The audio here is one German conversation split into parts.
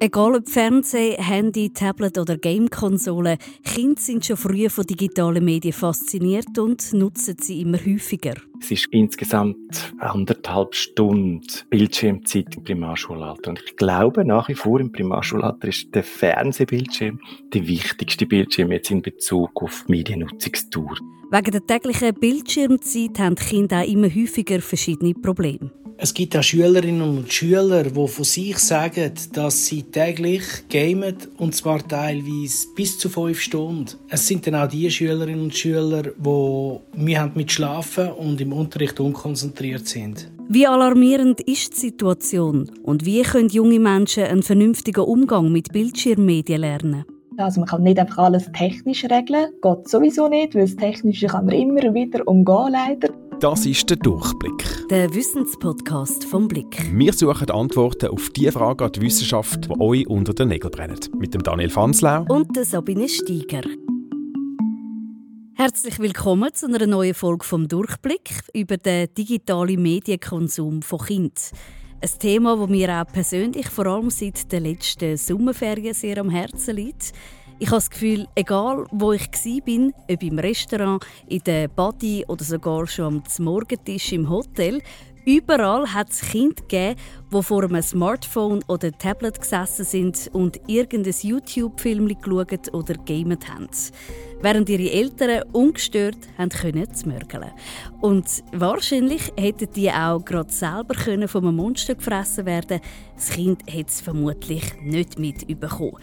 Egal ob Fernsehen, Handy, Tablet oder Gamekonsole, Kinder sind schon früh von digitalen Medien fasziniert und nutzen sie immer häufiger. Es ist insgesamt anderthalb Stunden Bildschirmzeit im Primarschulalter. Und ich glaube, nach wie vor im Primarschulalter ist der Fernsehbildschirm der wichtigste Bildschirm jetzt in Bezug auf Mediennutzungstour. Wegen der täglichen Bildschirmzeit haben die Kinder auch immer häufiger verschiedene Probleme. Es gibt auch Schülerinnen und Schüler, die von sich sagen, dass sie täglich gamen, und zwar teilweise bis zu fünf Stunden. Es sind dann auch die Schülerinnen und Schüler, die Mühe haben mit Schlafen und im Unterricht unkonzentriert sind. Wie alarmierend ist die Situation und wie können junge Menschen einen vernünftigen Umgang mit Bildschirmmedien lernen? Also man kann nicht einfach alles technisch regeln, geht sowieso nicht, weil das Technische kann man immer wieder umgehen leider. Das ist der Durchblick. Der Wissenspodcast vom Blick. Wir suchen Antworten auf die Fragen an die Wissenschaft, die euch unter den Nägeln brennen. Mit dem Daniel Fanslau und der Sabine Steiger. Herzlich willkommen zu einer neuen Folge vom Durchblick über den digitalen Medienkonsum von Kindern. Ein Thema, das mir auch persönlich vor allem seit den letzten Sommerferien sehr am Herzen liegt. Ich habe das Gefühl, egal wo ich war, ob im Restaurant, in der Body oder sogar schon am Morgentisch im Hotel, überall hat es Kinder gegeben, die vor einem Smartphone oder Tablet gesessen sind und irgendein YouTube-Film geschaut oder gamet haben. Während ihre Eltern ungestört haben können mörgeln. Und wahrscheinlich hätten die auch gerade selber können von einem Monster gefressen werden. Das Kind hätte es vermutlich nicht mitbekommen.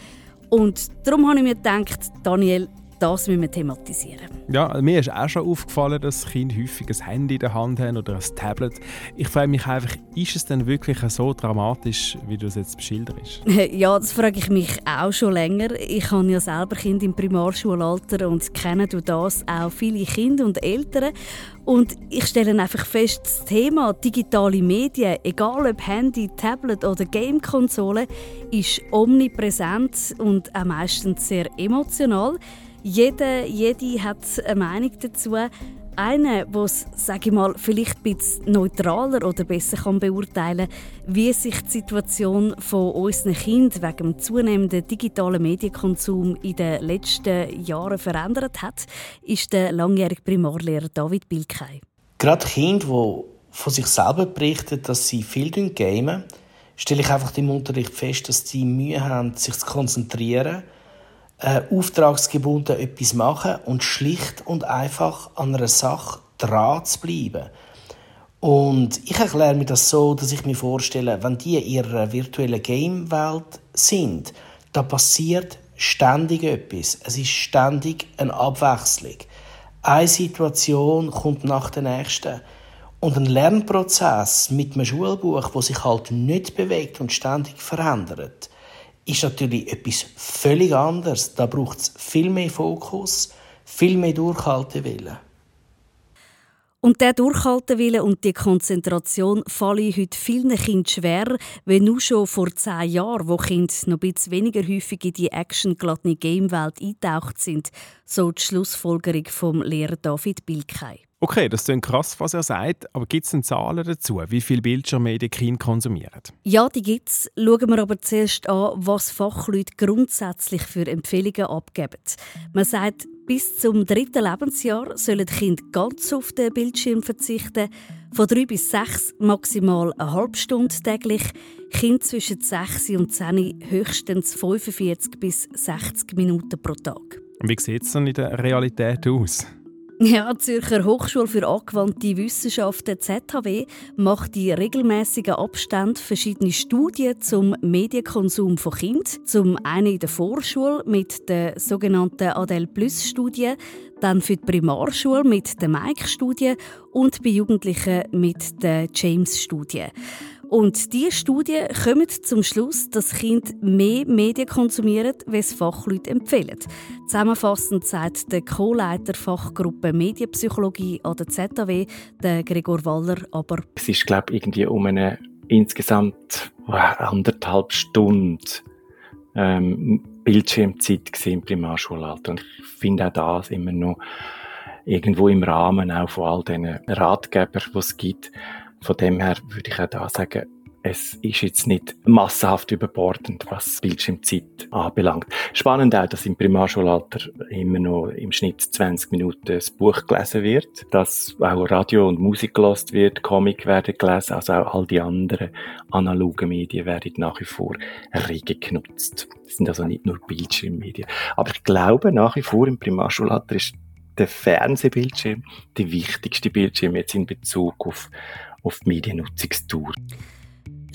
Und darum habe ich mir gedacht, Daniel, das müssen wir thematisieren. Ja, mir ist auch schon aufgefallen, dass Kinder häufig ein Handy in der Hand haben oder ein Tablet. Ich frage mich einfach, ist es denn wirklich so dramatisch, wie du es jetzt beschilderst? Ja, das frage ich mich auch schon länger. Ich habe ja selber Kinder im Primarschulalter und kenne du das auch viele Kinder und Eltern. Und ich stelle einfach fest, das Thema digitale Medien, egal ob Handy, Tablet oder Gamekonsole, ist omnipräsent und auch meistens sehr emotional. Jeder, jede hat eine Meinung dazu. Eine, der es, sage ich mal, vielleicht ein bisschen neutraler oder besser kann beurteilen kann, wie sich die Situation von unseren Kindern wegen dem zunehmenden digitalen Medienkonsum in den letzten Jahren verändert hat, ist der langjährige Primarlehrer David Bilkei. Gerade Kinder, die von sich selber berichten, dass sie viel gamen, stelle ich einfach im Unterricht fest, dass sie Mühe haben, sich zu konzentrieren äh, auftragsgebunden etwas machen und schlicht und einfach an einer Sache dran zu bleiben. Und ich erkläre mir das so, dass ich mir vorstelle, wenn die in ihrer virtuellen Game-Welt sind, da passiert ständig etwas. Es ist ständig eine Abwechslung. Eine Situation kommt nach der nächsten. Und ein Lernprozess mit einem Schulbuch, wo sich halt nicht bewegt und ständig verändert, ist natürlich etwas völlig anderes. Da braucht es viel mehr Fokus, viel mehr Durchhaltewillen. Und der Durchhaltewille und die Konzentration fallen heute vielen Kindern schwer, wenn nur schon vor zehn Jahren, wo Kinder noch ein bisschen weniger häufig in die actiongeladene Gamewelt eintaucht sind, so die Schlussfolgerung vom Lehrer David Bilkei. Okay, das klingt krass, was er sagt, aber gibt es denn Zahlen dazu, wie viel Bildschirmmedien Kinder konsumieren? Ja, die gibt es. Schauen wir aber zuerst an, was Fachleute grundsätzlich für Empfehlungen abgeben. Man sagt, bis zum dritten Lebensjahr sollen Kinder ganz auf den Bildschirm verzichten. Von drei bis sechs maximal eine halbe Stunde täglich. Kinder zwischen sechs und zehn höchstens 45 bis 60 Minuten pro Tag. Wie sieht es dann in der Realität aus? Ja, die Zürcher Hochschule für angewandte Wissenschaften ZHW macht in regelmäßigen Abständen verschiedene Studien zum Medienkonsum von Kindern. Zum einen in der Vorschule mit der sogenannten Adel Plus Studie, dann für die Primarschule mit der Mike Studie und bei Jugendlichen mit der James Studie. Und diese Studien kommen zum Schluss, dass Kinder mehr Medien konsumieren, wie es Fachleute empfehlen. Zusammenfassend sagt der Co-Leiter Fachgruppe Medienpsychologie an der ZAW, der Gregor Waller, aber... Es ist, glaube ich, irgendwie um eine insgesamt anderthalb Stunden ähm, Bildschirmzeit im Primarschulalter. Und ich finde auch das immer noch irgendwo im Rahmen auch von all diesen Ratgebern, die es gibt. Von dem her würde ich auch da sagen, es ist jetzt nicht massenhaft überbordend, was Bildschirmzeit anbelangt. Spannend auch, dass im Primarschulalter immer noch im Schnitt 20 Minuten das Buch gelesen wird, dass auch Radio und Musik gelost wird, Comic werden gelesen, also auch all die anderen analogen Medien werden nach wie vor rege genutzt. Das sind also nicht nur Bildschirmmedien. Aber ich glaube nach wie vor im Primarschulalter ist der Fernsehbildschirm der wichtigste Bildschirm jetzt in Bezug auf, auf die Mediennutzungstour.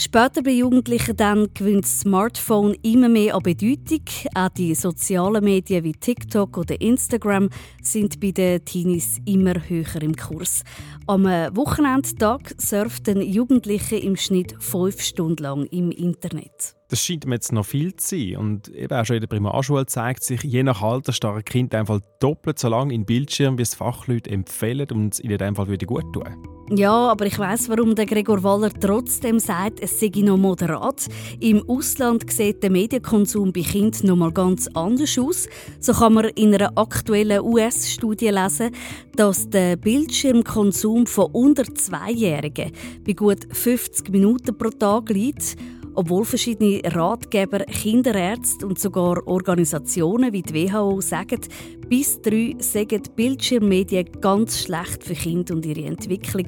Später bei Jugendlichen dann gewinnt das Smartphone immer mehr an Bedeutung. Auch die sozialen Medien wie TikTok oder Instagram sind bei den Teenies immer höher im Kurs. Am Wochenendtag surfen Jugendliche im Schnitt fünf Stunden lang im Internet. Das scheint mir jetzt noch viel zu sein. Und eben auch schon in der Primarschule zeigt sich, je nach Alter starren Kind einfach doppelt so lange in Bildschirm, wie es Fachleute empfehlen und es ihnen in dem Fall gut tun. Ja, aber ich weiß, warum der Gregor Waller trotzdem sagt, es sei noch moderat. Im Ausland sieht der Medienkonsum bei Kindern noch mal ganz anders aus. So kann man in einer aktuellen US-Studie lesen, dass der Bildschirmkonsum von unter Zweijährigen bei gut 50 Minuten pro Tag liegt obwohl verschiedene Ratgeber, Kinderärzte und sogar Organisationen wie die WHO sagen, bis drei sagen Bildschirmmedien ganz schlecht für Kinder und ihre Entwicklung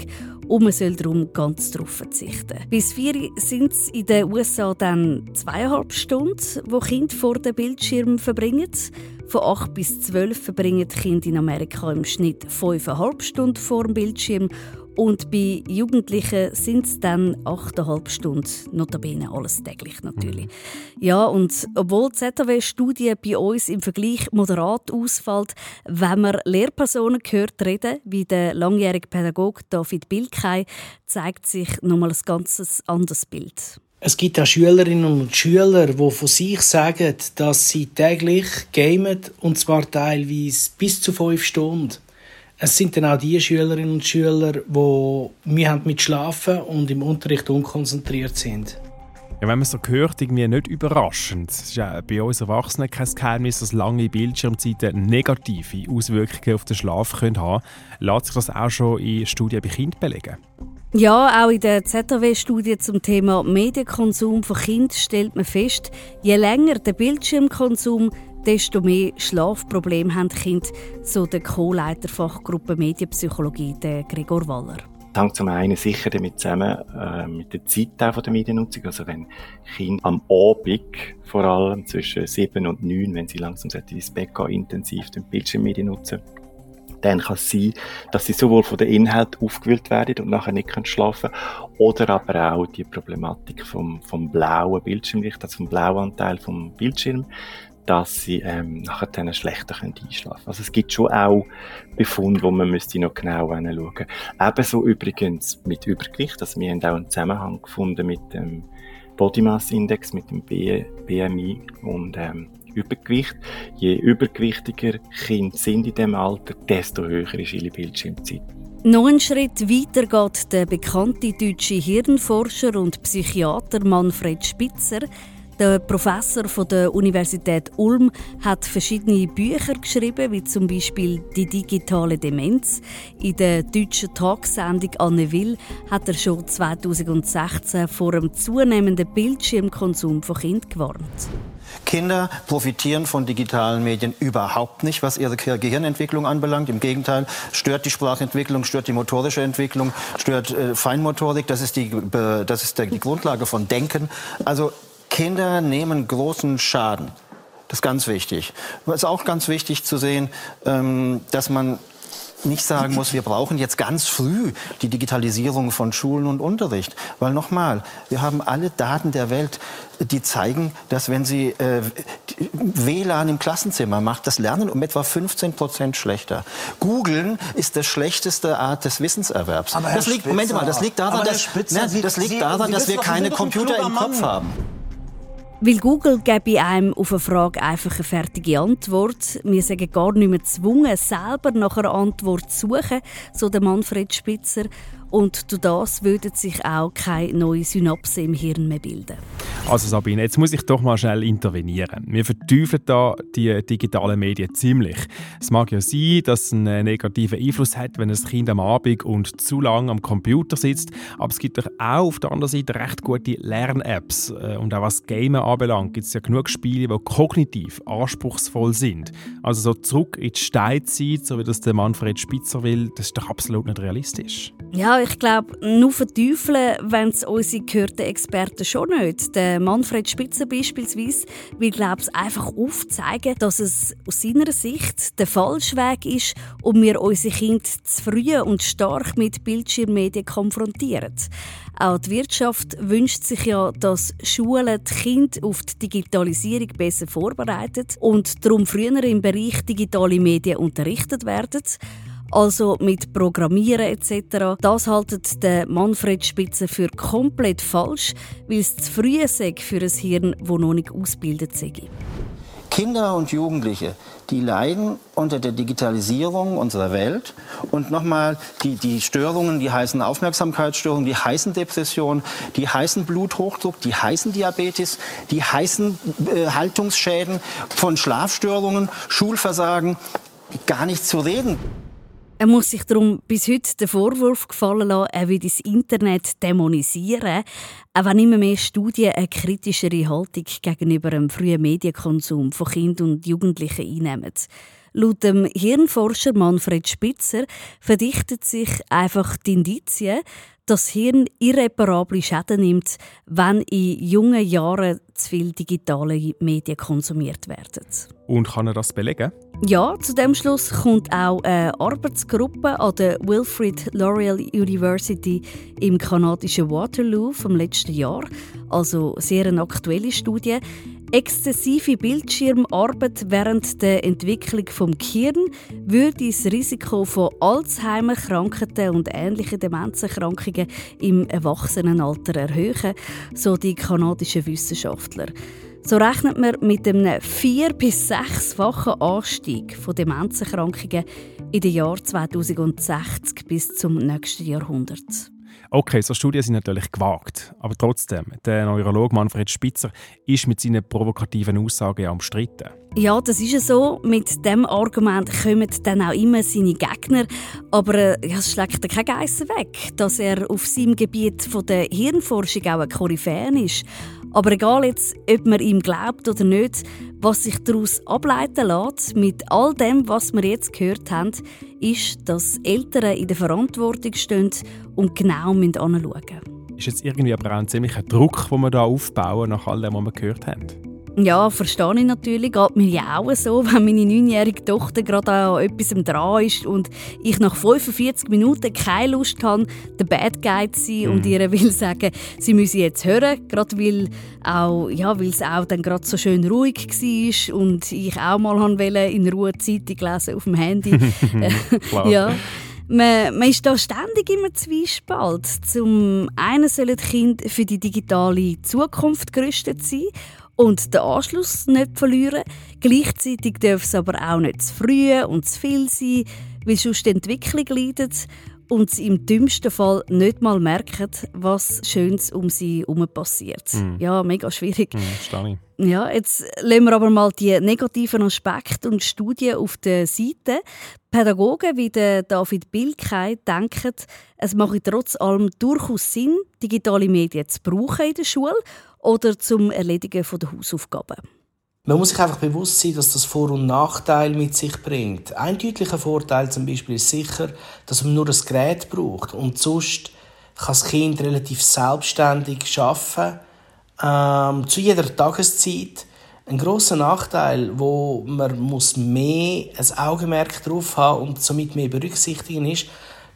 und man soll darum ganz darauf verzichten. Bis vier sind es in den USA dann zweieinhalb Stunden, wo Kinder vor dem Bildschirm verbringen. Von acht bis zwölf verbringen Kinder in Amerika im Schnitt fünfeinhalb Stunden vor dem Bildschirm und bei Jugendlichen sind es dann 8,5 Stunden, notabene alles täglich natürlich. Mhm. Ja, und obwohl die ZHW-Studie bei uns im Vergleich moderat ausfällt, wenn man Lehrpersonen gehört reden, wie der langjährige Pädagoge David Bilkei, zeigt sich nochmal ein ganz anderes Bild. Es gibt auch Schülerinnen und Schüler, die von sich sagen, dass sie täglich gamen, und zwar teilweise bis zu fünf Stunden. Es sind dann auch die Schülerinnen und Schüler, die Mühe haben mit Schlafen und im Unterricht unkonzentriert sind. Ja, wenn man so hört, irgendwie nicht überraschend. Es ist ja bei uns Erwachsenen kein Geheimnis, dass lange Bildschirmzeiten negative Auswirkungen auf den Schlaf können haben können. Lässt sich das auch schon in Studien bei Kindern belegen? Ja, auch in der ZHW-Studie zum Thema Medienkonsum von Kindern stellt man fest, je länger der Bildschirmkonsum, desto mehr Schlafprobleme haben die Kinder, so der Co-Leiter Fachgruppe Medienpsychologie, Gregor Waller. Das hängt zum einen sicher damit zusammen äh, mit der Zeit der Mediennutzung. Also wenn Kinder am Abend vor allem zwischen sieben und neun, wenn sie langsam ins Bett gehen, intensiv den Bildschirmmedien nutzen, dann kann es sein, dass sie sowohl von den Inhalten aufgewühlt werden und nachher nicht schlafen können, oder aber auch die Problematik vom, vom blauen Bildschirmlicht, also vom Blauanteil vom Bildschirm, dass sie ähm, nachher dann schlechter einschlafen können. Also es gibt schon auch Befunde, wo man müsste noch genau hinschauen müsste. Ebenso übrigens mit Übergewicht. Also wir haben auch einen Zusammenhang gefunden mit dem Body Mass Index, mit dem BMI und ähm, Übergewicht. Je übergewichtiger Kinder sind in diesem Alter, desto höher ist ihre Bildschirmzeit. Noch einen Schritt weiter geht der bekannte deutsche Hirnforscher und Psychiater Manfred Spitzer. Der Professor von der Universität Ulm hat verschiedene Bücher geschrieben, wie zum Beispiel Die digitale Demenz. In der deutschen Talksendung Anne Will hat er schon 2016 vor einem zunehmenden Bildschirmkonsum von Kindern gewarnt. Kinder profitieren von digitalen Medien überhaupt nicht, was ihre Gehirnentwicklung anbelangt. Im Gegenteil, stört die Sprachentwicklung, stört die motorische Entwicklung, stört äh, Feinmotorik. Das ist, die, das ist die Grundlage von Denken. Also Kinder nehmen großen Schaden. Das ist ganz wichtig. Es ist auch ganz wichtig zu sehen, ähm, dass man nicht sagen muss, wir brauchen jetzt ganz früh die Digitalisierung von Schulen und Unterricht. Weil nochmal, wir haben alle Daten der Welt, die zeigen, dass wenn Sie äh, WLAN im Klassenzimmer macht, das Lernen um etwa 15 Prozent schlechter. Googeln ist die schlechteste Art des Wissenserwerbs. Aber das liegt, Moment mal, das liegt daran, dass, Spitzer, ne, das liegt daran, dass wir keine Computer im Kopf haben. Weil Google gebe einem auf eine Frage einfach eine fertige Antwort. Wir sind gar nicht mehr gezwungen, selber nach einer Antwort zu suchen, so der Manfred Spitzer. Und durch das würden sich auch keine neuen Synapsen im Hirn mehr bilden. Also Sabine, jetzt muss ich doch mal schnell intervenieren. Wir verteufeln da die digitalen Medien ziemlich. Es mag ja sein, dass es einen negativen Einfluss hat, wenn ein Kind am Abend und zu lange am Computer sitzt, aber es gibt doch auch auf der anderen Seite recht gute Lern-Apps. Äh, und auch was Gamen anbelangt, gibt es ja genug Spiele, die kognitiv anspruchsvoll sind. Also so zurück in die Steinzeit, so wie das der Manfred Spitzer will, das ist doch absolut nicht realistisch. Ja, ich glaube, nur verteufeln, wenn es unsere gehörten Experten schon nicht. Der Manfred Spitzer beispielsweise will, glaube ich, einfach aufzeigen, dass es aus seiner Sicht der falsche Weg ist, um wir unsere Kinder zu früh und stark mit Bildschirmmedien konfrontieren. Auch die Wirtschaft wünscht sich ja, dass Schulen die Kinder auf die Digitalisierung besser vorbereiten und darum früher im Bereich digitale Medien unterrichtet werden also mit Programmieren etc. Das haltet der Manfred Spitzer für komplett falsch, weil es zu früh sei für ein Hirn, das noch nicht ausgebildet sei. Kinder und Jugendliche, die leiden unter der Digitalisierung unserer Welt. Und nochmal, die, die Störungen, die heißen Aufmerksamkeitsstörungen, die heißen Depression, die heißen Bluthochdruck, die heißen Diabetes, die heißen äh, Haltungsschäden von Schlafstörungen, Schulversagen, gar nicht zu reden. Er muss sich darum bis heute den Vorwurf gefallen lassen, er würde das Internet dämonisieren, auch wenn immer mehr Studien eine kritischere Haltung gegenüber dem frühen Medienkonsum von Kindern und Jugendlichen einnehmen. Laut dem Hirnforscher Manfred Spitzer verdichtet sich einfach die Indizien, das Hirn irreparable Schäden nimmt, wenn in jungen Jahren zu viele digitale Medien konsumiert werden. Und kann er das belegen? Ja, zu dem Schluss kommt auch eine Arbeitsgruppe an der Wilfrid Laurier University im kanadischen Waterloo vom letzten Jahr, also sehr eine aktuelle Studie. Exzessive Bildschirmarbeit während der Entwicklung vom Gehirn würde das Risiko von Alzheimer-Krankheiten und ähnlichen Demenzerkrankungen im Erwachsenenalter erhöhen, so die kanadischen Wissenschaftler. So rechnet man mit einem vier- bis sechsfachen Anstieg von Demenzerkrankungen in den Jahren 2060 bis zum nächsten Jahrhundert. Okay, so Studien sind natürlich gewagt. Aber trotzdem, der Neurologe Manfred Spitzer ist mit seinen provokativen Aussagen ja umstritten. Ja, das ist ja so. Mit dem Argument kommen dann auch immer seine Gegner. Aber äh, es schlägt kein Geissen weg, dass er auf seinem Gebiet von der Hirnforschung auch ein Koryphäen ist. Aber egal jetzt, ob man ihm glaubt oder nicht, was sich daraus ableiten lässt, mit all dem, was wir jetzt gehört haben, ist, dass Eltern in der Verantwortung stehen und genau anschauen müssen. Ist jetzt irgendwie aber auch ein ziemlicher Druck, den wir da aufbauen, nach all dem, was wir gehört haben? Ja, verstehe ich natürlich. Geht mir ja auch so, wenn meine neunjährige Tochter gerade an etwas dran ist und ich nach 45 Minuten keine Lust habe, der Bad Guy zu sein mhm. und ihr will sagen, sie müsse jetzt hören, gerade weil auch, ja, weil es auch dann gerade so schön ruhig war und ich auch mal wollte in Ruhe Zeitung lesen auf dem Handy. ja. Man, man, ist da ständig immer Zwiespalt. Zum einen sollen die Kinder für die digitale Zukunft gerüstet sein und den Anschluss nicht verlieren. Gleichzeitig darf es aber auch nicht zu früh und zu viel sein, weil sonst die Entwicklung leidet und sie im dümmsten Fall nicht mal merken, was Schönes um sie herum passiert. Mm. Ja, mega schwierig. Mm, ja, jetzt lassen wir aber mal die negativen Aspekte und Studien auf der Seite. Pädagogen wie David Bilkei denken, es mache trotz allem durchaus Sinn, digitale Medien zu brauchen in der Schule oder zum Erledigen der Hausaufgaben. Man muss sich einfach bewusst sein, dass das Vor- und Nachteile mit sich bringt. Ein deutlicher Vorteil zum Beispiel ist sicher, dass man nur das Gerät braucht und sonst kann das Kind relativ selbstständig arbeiten, ähm, zu jeder Tageszeit. Ein großer Nachteil, wo man muss mehr ein Augenmerk drauf haben und somit mehr berücksichtigen ist,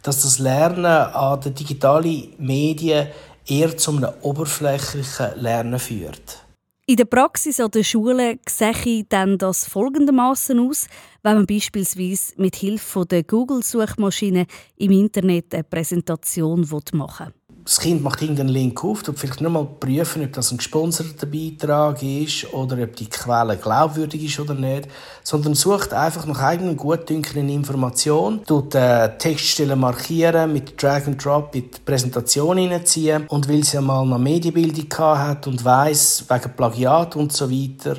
dass das Lernen an den digitalen Medien eher zu einem oberflächlichen Lernen führt. In der Praxis an der Schule sehe dann das folgendermaßen aus, wenn man beispielsweise mit Hilfe der Google-Suchmaschine im Internet eine Präsentation machen will. Das Kind macht irgendeinen Link auf, tut vielleicht nur mal prüfen, ob das ein gesponserter Beitrag ist oder ob die Quelle glaubwürdig ist oder nicht, sondern sucht einfach nach eigenen gutdünkenden Informationen, tut äh, Textstellen markieren, mit Drag and Drop in die Präsentation hineinziehen und weil sie mal eine Medienbildung hat und weiß wegen Plagiat und so weiter,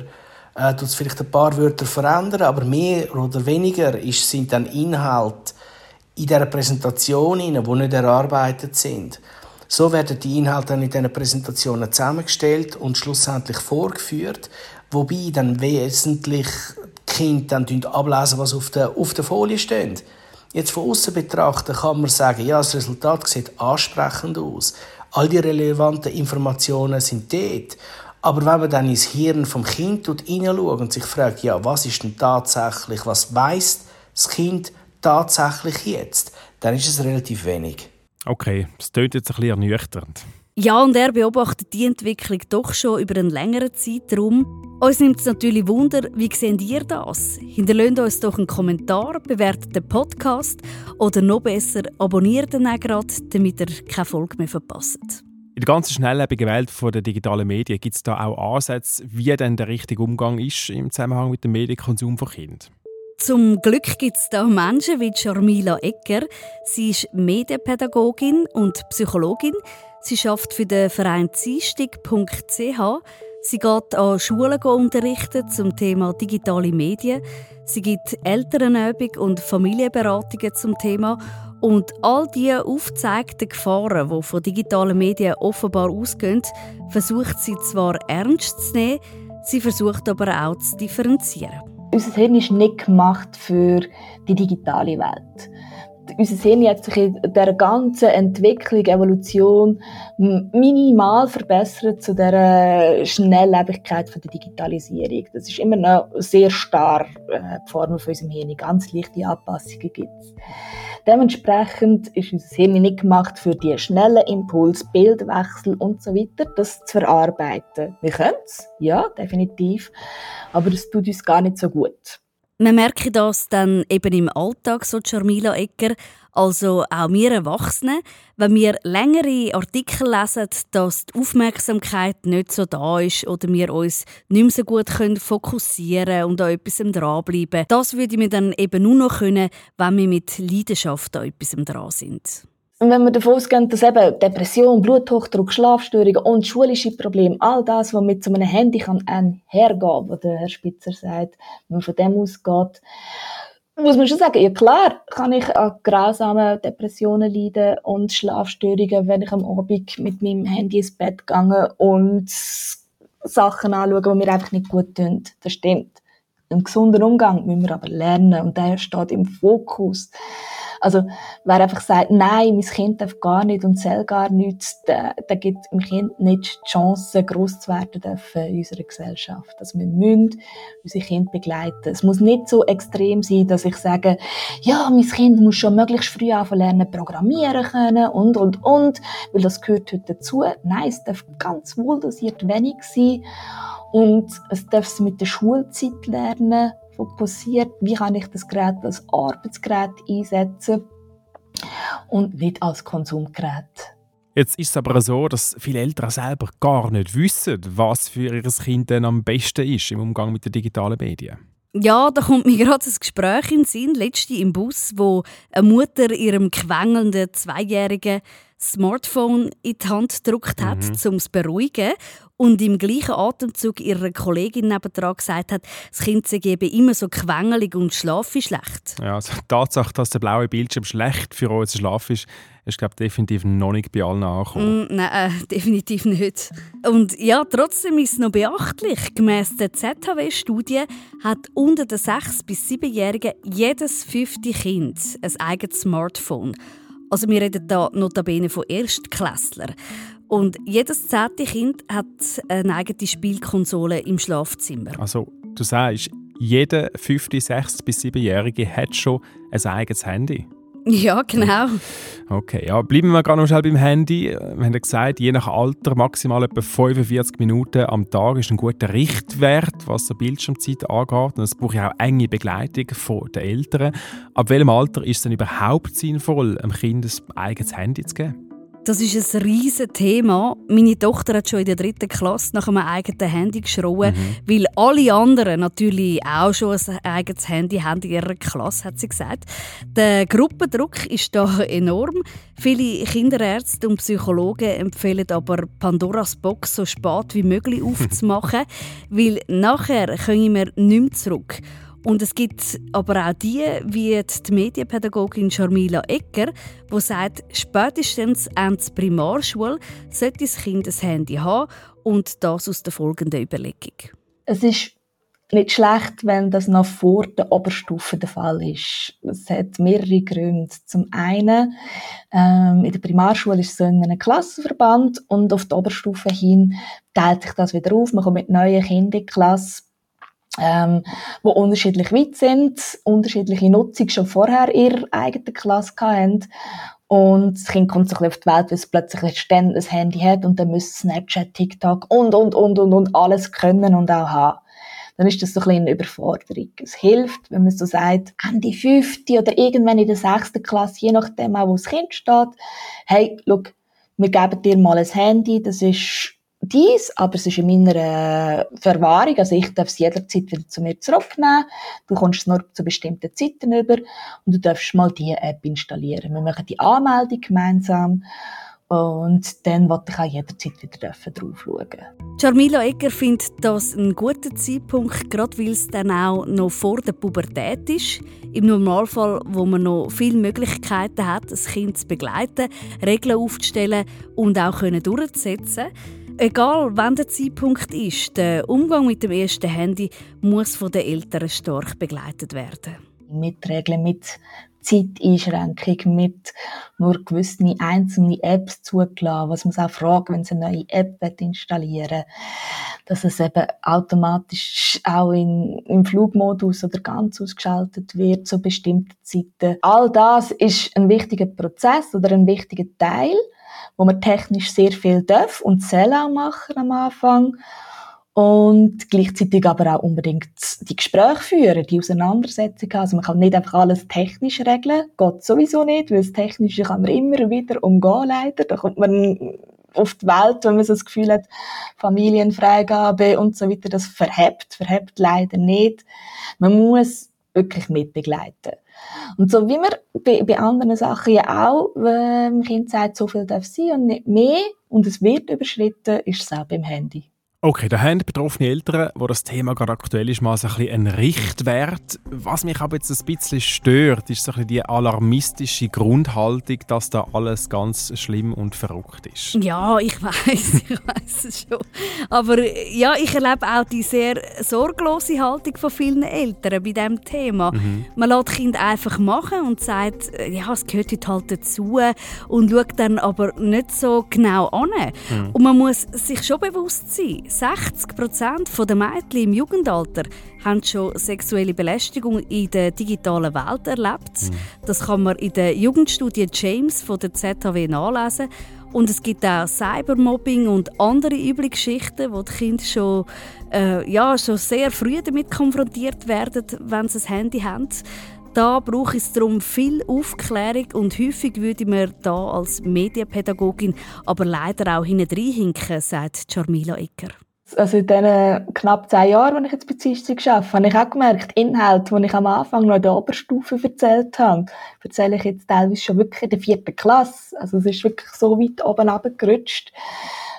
äh, tut es vielleicht ein paar Wörter verändern, aber mehr oder weniger ist, sind dann Inhalte in dieser Präsentation, die nicht erarbeitet sind. So werden die Inhalte dann in diesen Präsentationen zusammengestellt und schlussendlich vorgeführt, wobei dann wesentlich die Kinder dann ablesen, was auf der, auf der Folie steht. Jetzt von außen betrachten kann man sagen, ja, das Resultat sieht ansprechend aus. All die relevanten Informationen sind dort. Aber wenn man dann ins Hirn vom Kind hineinschaut und sich fragt, ja, was ist denn tatsächlich, was weiß das Kind tatsächlich jetzt, dann ist es relativ wenig. Okay, das klingt jetzt ein bisschen ernüchternd. Ja, und er beobachtet die Entwicklung doch schon über einen längeren Zeitraum. Uns nimmt es natürlich Wunder, wie seht ihr das? Hinterlasst uns doch einen Kommentar, bewertet den Podcast oder noch besser, abonniert ihn auch gerade, damit ihr keine Folge mehr verpasst. In der ganzen schnelllebigen Welt der digitalen Medien gibt es da auch Ansätze, wie denn der richtige Umgang ist im Zusammenhang mit dem Medienkonsum von Kindern. Zum Glück gibt es da Menschen wie Charmila Ecker. Sie ist Medienpädagogin und Psychologin. Sie schafft für den Verein Ziestig.ch. Sie geht an Schulen unterrichten zum Thema digitale Medien. Sie gibt Elternübung und Familienberatungen zum Thema. Und all diese aufgezeigten Gefahren, die von digitalen Medien offenbar ausgehen, versucht sie zwar ernst zu nehmen, sie versucht aber auch zu differenzieren. Unser Hirn ist nicht gemacht für die digitale Welt. Unser Hirn hat sich in der ganzen Entwicklung, Evolution minimal verbessert zu der Schnelllebigkeit der Digitalisierung. Das ist immer noch sehr starr äh, die Form von unserem Hirn. Ganz leichte Anpassungen gibt es. Dementsprechend ist unser Hirn nicht gemacht für die schnellen Impuls, Bildwechsel und so weiter, das zu verarbeiten. Wir können es, ja, definitiv, aber es tut uns gar nicht so gut. Wir merken das dann eben im Alltag, so Charmila Ecker, also auch wir Erwachsenen, wenn wir längere Artikel lesen, dass die Aufmerksamkeit nicht so da ist oder wir uns nicht mehr so gut fokussieren können und an etwas dranbleiben. Das würde wir dann eben nur noch können, wenn wir mit Leidenschaft an etwas dran sind. Und wenn wir davon ausgehen, dass eben Depression, Bluthochdruck, Schlafstörungen und schulische Probleme, all das, was mit so einem Handy kann einhergehen, was der Herr Spitzer sagt, wenn man von dem ausgeht, muss man schon sagen, ja klar kann ich an grausamen Depressionen leiden und Schlafstörungen, wenn ich am Abend mit meinem Handy ins Bett gehe und Sachen anschaue, die mir einfach nicht gut tun. Das stimmt. Einen gesunden Umgang müssen wir aber lernen und der steht im Fokus. Also, wer einfach sagt, nein, mein Kind darf gar nicht und soll gar nichts, der, der gibt dem Kind nicht die Chance, gross zu werden dürfen in unserer Gesellschaft. Also, wir müssen unsere Kinder begleiten. Es muss nicht so extrem sein, dass ich sage, ja, mein Kind muss schon möglichst früh anfangen lernen, programmieren können und, und, und, weil das gehört heute dazu. Nein, es darf ganz wohl dosiert wenig sein und es darf es mit der Schulzeit lernen fokussiert, wie kann ich das Gerät als Arbeitsgerät einsetzen und nicht als Konsumgerät. Jetzt ist es aber so, dass viele Eltern selber gar nicht wissen, was für ihr Kind denn am besten ist im Umgang mit den digitalen Medien. Ja, da kommt mir gerade ein Gespräch in den Sinn, letzte im Bus, wo eine Mutter ihrem quengelnden Zweijährigen Smartphone in die Hand gedrückt hat, mhm. um es zu beruhigen. Und im gleichen Atemzug ihrer Kollegin nebendran gesagt hat, das Kind sei eben immer so quengelig und schlafe schlecht. Ja, also die Tatsache, dass der blaue Bildschirm schlecht für unseren Schlaf ist, ist glaube definitiv noch nicht bei allen angekommen. Mm, nein, äh, definitiv nicht. Und ja, trotzdem ist es noch beachtlich. Gemäss der ZHW-Studie hat unter den 6- bis 7-Jährigen jedes fünfte Kind ein eigenes Smartphone. Also wir reden da notabene von Erstklässlern. Und jedes zehnte Kind hat eine eigene Spielkonsole im Schlafzimmer. Also du sagst, jeder fünfte, sechs bis siebenjährige hat schon ein eigenes Handy. Ja, genau. Okay, ja, bleiben wir gerade noch schnell beim Handy. Wir haben ja gesagt, je nach Alter maximal etwa 45 Minuten am Tag ist ein guter Richtwert, was die Bildschirmzeit angeht. Und es braucht ja auch enge Begleitung von den Eltern. Ab welchem Alter ist es denn überhaupt sinnvoll, einem Kind ein eigenes Handy zu geben? Das ist ein riesiges Thema. Meine Tochter hat schon in der dritten Klasse nach einem eigenen Handy geschrien, mhm. weil alle anderen natürlich auch schon ein eigenes Handy haben in ihrer Klasse, hat sie gesagt. Der Gruppendruck ist da enorm. Viele Kinderärzte und Psychologen empfehlen aber, Pandoras Box so spät wie möglich aufzumachen, weil nachher können wir nicht mehr zurück. Und es gibt aber auch die, wie die Medienpädagogin Charmila Ecker, die sagt, spätestens Ende Primarschule sollte das Kind ein Handy haben und das aus der folgenden Überlegung. Es ist nicht schlecht, wenn das noch vor der Oberstufe der Fall ist. Es hat mehrere Gründe. Zum einen, ähm, in der Primarschule ist es so in einem Klassenverband und auf der Oberstufe hin teilt sich das wieder auf. Man kommt mit neuen Kindern in die Klasse ähm, wo unterschiedlich weit sind, unterschiedliche Nutzung schon vorher ihrer eigenen Klasse hatten. Und das Kind kommt so ein auf die Welt, weil es plötzlich ständig ein Handy hat und dann muss Snapchat, TikTok und, und, und, und, und alles können und auch haben. Dann ist das so ein eine Überforderung. Es hilft, wenn man so sagt, Ende fünfte oder irgendwann in der sechsten Klasse, je nachdem auch, wo das Kind steht, hey, schau, wir geben dir mal ein Handy, das ist dies, aber es ist in meiner äh, Verwahrung, also ich darf es jederzeit wieder zu mir zurücknehmen. Du kommst es nur zu bestimmten Zeiten über und du darfst mal diese App installieren. Wir machen die Anmeldung gemeinsam und dann wollte ich auch jederzeit wieder drauf schauen. Charmila Egger findet das ein guter Zeitpunkt, gerade weil es dann auch noch vor der Pubertät ist. Im Normalfall, wo man noch viele Möglichkeiten hat, das Kind zu begleiten, Regeln aufzustellen und auch durchzusetzen. Egal, wann der Zeitpunkt ist, der Umgang mit dem ersten Handy muss von den Eltern stark begleitet werden. Mit Regeln, mit Zeiteinschränkung, mit nur gewissen einzelnen Apps zugelassen, was man auch fragt, wenn sie eine neue App installieren dass es eben automatisch auch in, im Flugmodus oder ganz ausgeschaltet wird zu bestimmten Zeiten. All das ist ein wichtiger Prozess oder ein wichtiger Teil wo man technisch sehr viel darf und soll auch machen am Anfang. Und gleichzeitig aber auch unbedingt die Gespräche führen, die Auseinandersetzung haben. Also man kann nicht einfach alles technisch regeln, geht sowieso nicht, weil das Technische kann man immer wieder umgehen leider. Da kommt man auf die Welt, wenn man so das Gefühl hat, Familienfreigabe und so weiter, das verhebt, verhebt leider nicht. Man muss wirklich mitbegleiten. Und so wie man bei, bei anderen Sachen ja auch, wenn ein Kind sagt, so viel darf sein und nicht mehr und es wird überschritten, ist es auch beim Handy. Okay, da haben betroffene Eltern, wo das Thema gerade aktuell ist, mal so ein bisschen einen Richtwert. Was mich aber jetzt ein bisschen stört, ist so ein bisschen die alarmistische Grundhaltung, dass da alles ganz schlimm und verrückt ist. Ja, ich weiß, ich weiß es schon. Aber ja, ich erlebe auch die sehr sorglose Haltung von vielen Eltern bei diesem Thema. Mhm. Man lässt Kind einfach machen und sagt, ja, es gehört heute halt dazu und schaut dann aber nicht so genau an. Mhm. Und man muss sich schon bewusst sein, 60 Prozent der Mädchen im Jugendalter haben schon sexuelle Belästigung in der digitalen Welt erlebt. Mhm. Das kann man in der Jugendstudie James von der ZHW nachlesen. Und es gibt auch Cybermobbing und andere üble Geschichten, wo die Kinder schon, äh, ja, schon sehr früh damit konfrontiert werden, wenn sie ein Handy haben. Da braucht es darum viel Aufklärung und häufig würde man da als Medienpädagogin aber leider auch hinten sagt Charmila Ecker. Also in diesen knapp zehn Jahren, die ich jetzt bei arbeite, habe ich auch gemerkt, Inhalte, die ich am Anfang noch in der Oberstufe erzählt habe, erzähle ich jetzt teilweise schon wirklich in der vierten Klasse. Also es ist wirklich so weit oben runtergerutscht.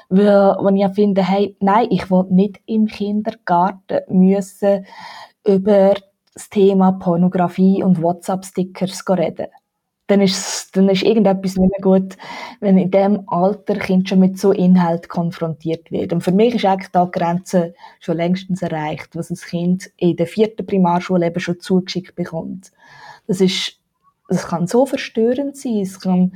Weil, wo ich finde, hey, nein, ich will nicht im Kindergarten müssen über das Thema Pornografie und WhatsApp-Stickers reden. Dann ist, dann ist irgendetwas nicht mehr gut, wenn in dem Alter Kind schon mit so Inhalt konfrontiert wird. Und für mich ist eigentlich da die Grenze schon längstens erreicht, was ein Kind in der vierten Primarschule eben schon zugeschickt bekommt. Das ist, das kann so verstörend sein, es kann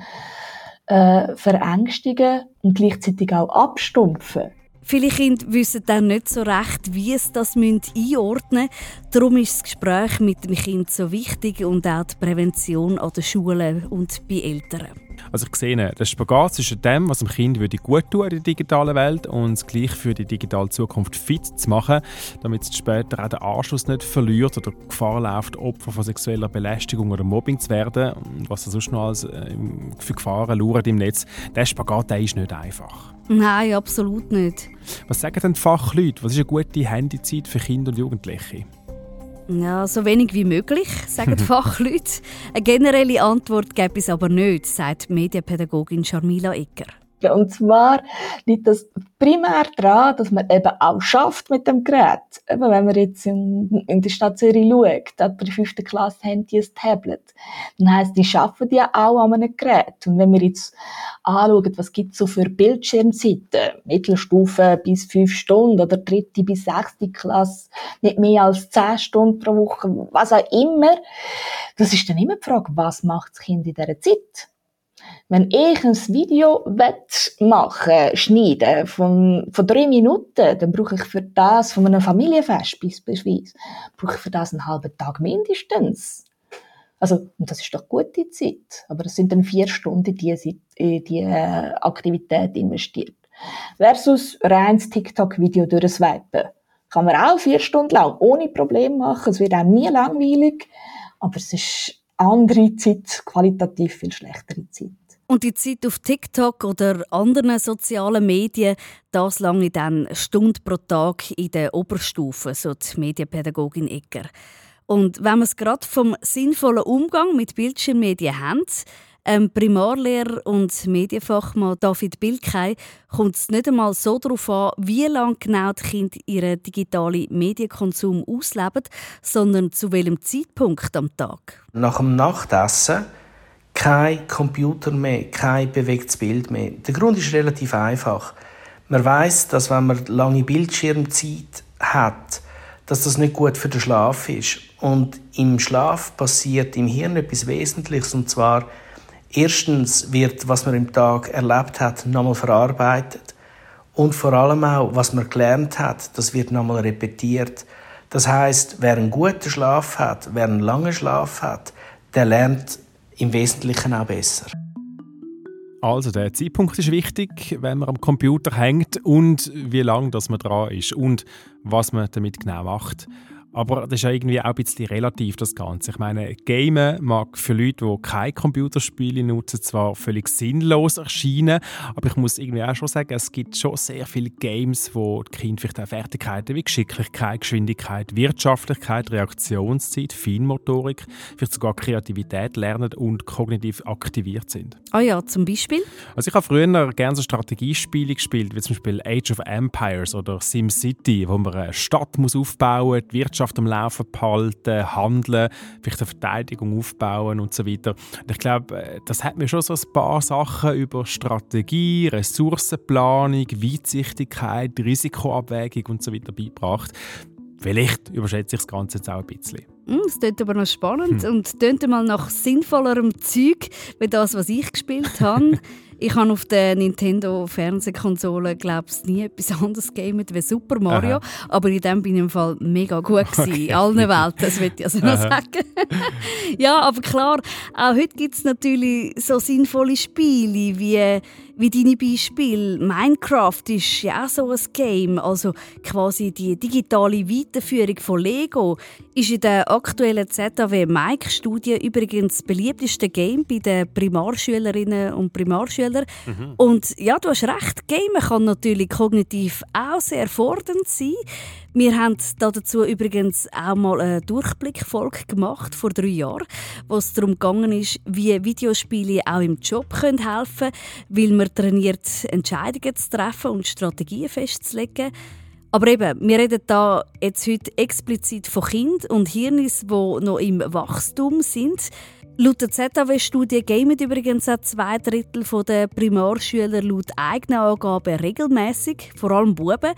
äh, verängstigen und gleichzeitig auch abstumpfen. Viele Kinder wissen dann nicht so recht, wie es das einordnen müssen. Darum ist das Gespräch mit dem Kind so wichtig und auch die Prävention an den Schulen und bei Eltern. Also ich sehe den Spagat zwischen dem, was dem Kind würde gut tun in der digitalen Welt und es gleich für die digitale Zukunft fit zu machen, damit es später auch den Anschluss nicht verliert oder Gefahr läuft, Opfer von sexueller Belästigung oder Mobbing zu werden und was da sonst noch alles äh, für Gefahren lauert im Netz. Der Spagat der ist nicht einfach. Nein, absolut nicht. Was sagen denn die Fachleute? Was ist eine gute Handyzeit für Kinder und Jugendliche? Ja, so wenig wie möglich, sagen die Fachleute. Eine generelle Antwort gibt es aber nicht, sagt Medienpädagogin Sharmila Ecker. Und zwar liegt das primär daran, dass man eben auch schafft mit dem Gerät. Eben, wenn man jetzt in, in der Stadt Zürich schaut, bei der fünften Klasse haben die ein Tablet. Dann heisst, die schaffen ja auch an einem Gerät. Und wenn wir jetzt anschauen, was gibt es so für Bildschirmzeiten, Mittelstufe bis fünf Stunden oder dritte bis sechste Klasse, nicht mehr als zehn Stunden pro Woche, was auch immer, das ist dann immer die Frage, was macht das Kind in dieser Zeit? Wenn ich ein Video machen schneiden von, von drei Minuten, dann brauche ich für das, von einem Familienfest beispielsweise, brauche ich für das einen halben Tag mindestens. Also, und das ist doch gute Zeit. Aber das sind dann vier Stunden, die in die äh, Aktivität investiert. Versus reines TikTok-Video durchswipen. Kann man auch vier Stunden lang ohne Probleme machen. Es wird auch nie langweilig. Aber es ist andere Zeit, qualitativ viel schlechtere Zeit. Und die Zeit auf TikTok oder anderen sozialen Medien, das lange dann Stunde pro Tag in der Oberstufe, so die Medienpädagogin Ecker. Und wenn wir es gerade vom sinnvollen Umgang mit Bildschirmmedien haben, ähm, Primarlehrer und Medienfachmann David Bilkei kommt es nicht einmal so darauf an, wie lange genau die Kinder ihren digitalen Medienkonsum ausleben, sondern zu welchem Zeitpunkt am Tag. Nach dem Nachtessen kein Computer mehr, kein bewegtes Bild mehr. Der Grund ist relativ einfach. Man weiß, dass wenn man lange Bildschirmzeit hat, dass das nicht gut für den Schlaf ist. Und im Schlaf passiert im Hirn etwas Wesentliches, und zwar erstens wird, was man im Tag erlebt hat, nochmal verarbeitet. Und vor allem auch, was man gelernt hat, das wird nochmal repetiert. Das heißt, wer einen guten Schlaf hat, wer einen langen Schlaf hat, der lernt im Wesentlichen auch besser. Also der Zeitpunkt ist wichtig, wenn man am Computer hängt und wie lange man dran ist und was man damit genau macht. Aber das ist ja irgendwie auch ein bisschen relativ, das Ganze. Ich meine, Gamen mag für Leute, die keine Computerspiele nutzen, zwar völlig sinnlos erscheinen, aber ich muss irgendwie auch schon sagen, es gibt schon sehr viele Games, wo die Kinder vielleicht auch Fertigkeiten wie Geschicklichkeit, Geschwindigkeit, Wirtschaftlichkeit, Reaktionszeit, Feinmotorik, vielleicht sogar Kreativität lernen und kognitiv aktiviert sind. Ah ja, zum Beispiel? Also ich habe früher gerne so Strategiespiele gespielt, wie zum Beispiel Age of Empires oder SimCity, wo man eine Stadt muss aufbauen muss, die Wirtschaft Wirtschaft am Laufen behalten, handeln, vielleicht eine Verteidigung aufbauen und so weiter. Und ich glaube, äh, das hat mir schon so ein paar Sachen über Strategie, Ressourcenplanung, Weitsichtigkeit, Risikoabwägung und so weiter beigebracht. Vielleicht überschätze ich das Ganze jetzt auch ein bisschen. Hm, das klingt aber noch spannend hm. und klingt mal nach sinnvollerem Zeug, wie das, was ich gespielt habe. Ich habe auf der Nintendo Fernsehkonsole glaube ich nie etwas anderes gamet wie Super Mario, Aha. aber in dem bin ich im Fall mega gut gewesen, okay. in allen Welten, das würde ich also noch sagen. ja, aber klar, auch heute gibt es natürlich so sinnvolle Spiele wie wie deine Beispiele. Minecraft ist ja auch so ein Game, also quasi die digitale Weiterführung von Lego ist in der aktuellen ZAW Mike-Studie übrigens das beliebteste Game bei den Primarschülerinnen und Primarschülern. Mhm. Und ja, du hast recht, Gamen kann natürlich kognitiv auch sehr fordernd sein. Wir haben dazu übrigens auch mal eine Durchblickfolge gemacht vor drei Jahren, wo es darum gegangen ist, wie Videospiele auch im Job können helfen können, weil man trainiert, Entscheidungen zu treffen und Strategien festzulegen. Aber eben, wir reden da jetzt heute explizit von Kindern und Hirnis, die noch im Wachstum sind. Laut der ZAW-Studie gamen übrigens auch zwei Drittel der Primarschüler laut eigenen Angaben regelmäßig, vor allem Buben.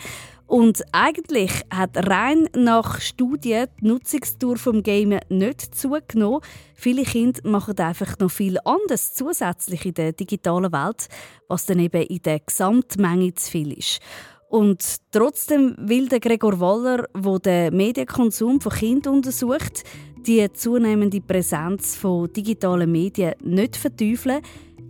Und eigentlich hat rein nach Studien die Nutzungsdauer vom Gamen nicht zugenommen. Viele Kinder machen einfach noch viel anderes zusätzlich in der digitalen Welt, was dann eben in der Gesamtmenge zu viel ist. Und trotzdem will der Gregor Waller, der den Medienkonsum von Kindern untersucht, die zunehmende Präsenz von digitalen Medien nicht verteufeln.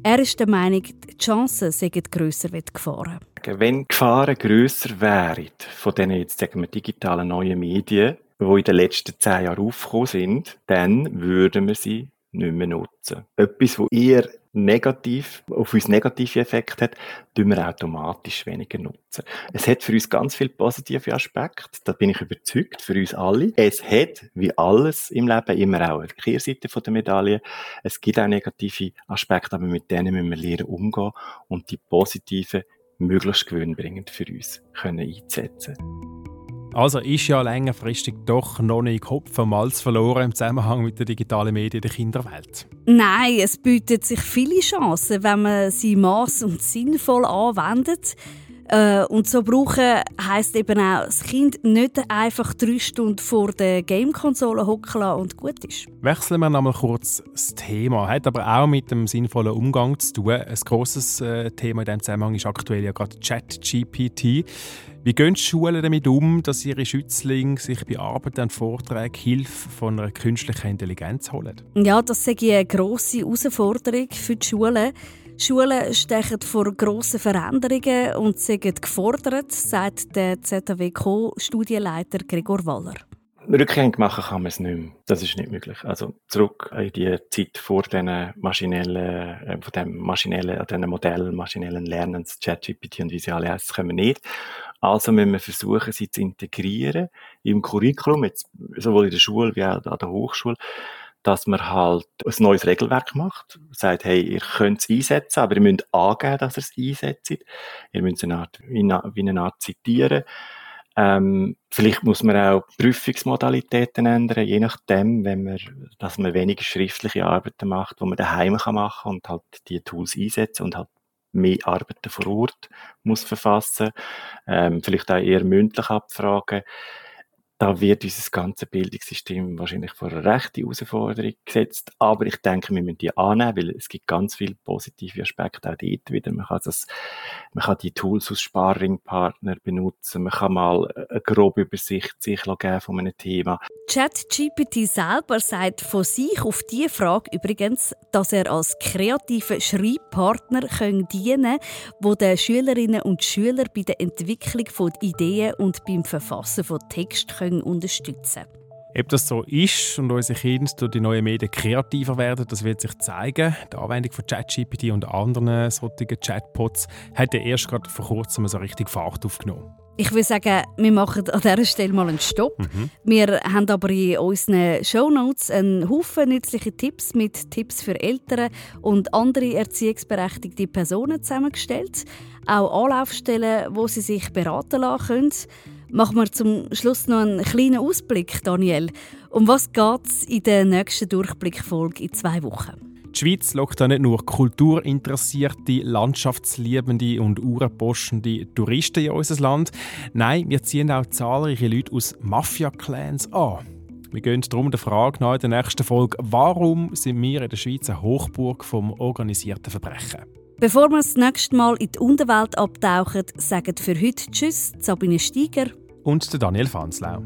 Er ist der Meinung, die Chancen seien grösser als die Gefahren. Wenn die Gefahren grösser wären von diesen jetzt sagen wir, digitalen neuen Medien, die in den letzten zehn Jahren aufgekommen sind, dann würden wir sie nicht mehr nutzen. Etwas, was eher negativ, auf uns negative Effekte hat, tun wir automatisch weniger nutzen. Es hat für uns ganz viele positive Aspekte, da bin ich überzeugt, für uns alle. Es hat, wie alles im Leben, immer auch eine Kehrseite der Medaille. Es gibt auch negative Aspekte, aber mit denen müssen wir lernen umgehen und die positiven möglichst gewinnbringend für uns können einsetzen also ist ja längerfristig doch noch nicht Kopf am Malz verloren im Zusammenhang mit der digitalen Medien der Kinderwelt. Nein, es bietet sich viele Chancen, wenn man sie maß und sinnvoll anwendet. Äh, und so brauchen heisst eben auch, das Kind nicht einfach drei Stunden vor der Gamekonsole hocken und gut ist. Wechseln wir nochmal kurz das Thema. Hat aber auch mit dem sinnvollen Umgang zu tun. Ein grosses äh, Thema in diesem Zusammenhang ist aktuell ja gerade ChatGPT. Wie gehen die Schulen damit um, dass ihre Schützlinge sich bei Arbeiten und Vorträgen Hilfe von einer künstlichen Intelligenz holen? Ja, das ist eine grosse Herausforderung für die Schulen. Schulen stechen vor grossen Veränderungen und sind gefordert, sagt der ZWK-Studienleiter Gregor Waller. Rückgängig machen kann man es nicht mehr. Das ist nicht möglich. Also zurück in die Zeit vor diesen maschinellen, äh, von dem maschinellen, diesen Modellen, maschinellen Lernens, ChatGPT und wie sie alle heißen, können wir nicht. Also müssen wir versuchen, sie zu integrieren im Curriculum, jetzt sowohl in der Schule wie auch an der Hochschule, dass man halt ein neues Regelwerk macht, sagt, hey, ihr könnt es einsetzen, aber ihr müsst angeben, dass ihr es einsetzt. Ihr müsst eine Art, wie eine Art zitieren. Ähm, vielleicht muss man auch Prüfungsmodalitäten ändern, je nachdem, wenn man, dass man weniger schriftliche Arbeiten macht, wo man daheim machen kann und halt die Tools einsetzen und halt mehr Arbeiten vor Ort muss verfassen, ähm, vielleicht auch eher mündlich abfragen. Da wird unser ganze Bildungssystem wahrscheinlich vor eine rechte Herausforderung gesetzt. Aber ich denke, wir müssen die annehmen, weil es gibt ganz viele positive Aspekte auch dort wieder. Man kann, das, man kann die Tools als Sparringpartner benutzen. Man kann mal eine grobe Übersicht sich geben von einem Thema. ChatGPT selber sagt von sich auf diese Frage übrigens, dass er als kreativer Schreibpartner dienen kann, den Schülerinnen und Schülern bei der Entwicklung von Ideen und beim Verfassen von Texten unterstützen können. Ob das so ist und unsere Kinder durch die neuen Medien kreativer werden, das wird sich zeigen. Die Anwendung von ChatGPT und anderen solchen Chatbots hat ja erst gerade vor kurzem so richtig Fahrt aufgenommen. Ich würde sagen, wir machen an dieser Stelle mal einen Stopp. Mhm. Wir haben aber in unseren Shownotes einen Haufen nützliche Tipps mit Tipps für Eltern und andere erziehungsberechtigte Personen zusammengestellt. Auch Anlaufstellen, wo sie sich beraten lassen können. Machen wir zum Schluss noch einen kleinen Ausblick, Daniel. Um was geht es in der nächsten Durchblickfolge in zwei Wochen? Die Schweiz lockt da nicht nur kulturinteressierte, landschaftsliebende und uhrenpostende Touristen in unser Land. Nein, wir ziehen auch zahlreiche Leute aus Mafia-Clans an. Wir gehen darum der Frage nach in der nächsten Folge, warum sind wir in der Schweiz eine Hochburg vom organisierten Verbrechen? Bevor wir das nächste Mal in die Unterwelt abtauchen, sagen für heute Tschüss, Sabine Steiger und Daniel Fanslau.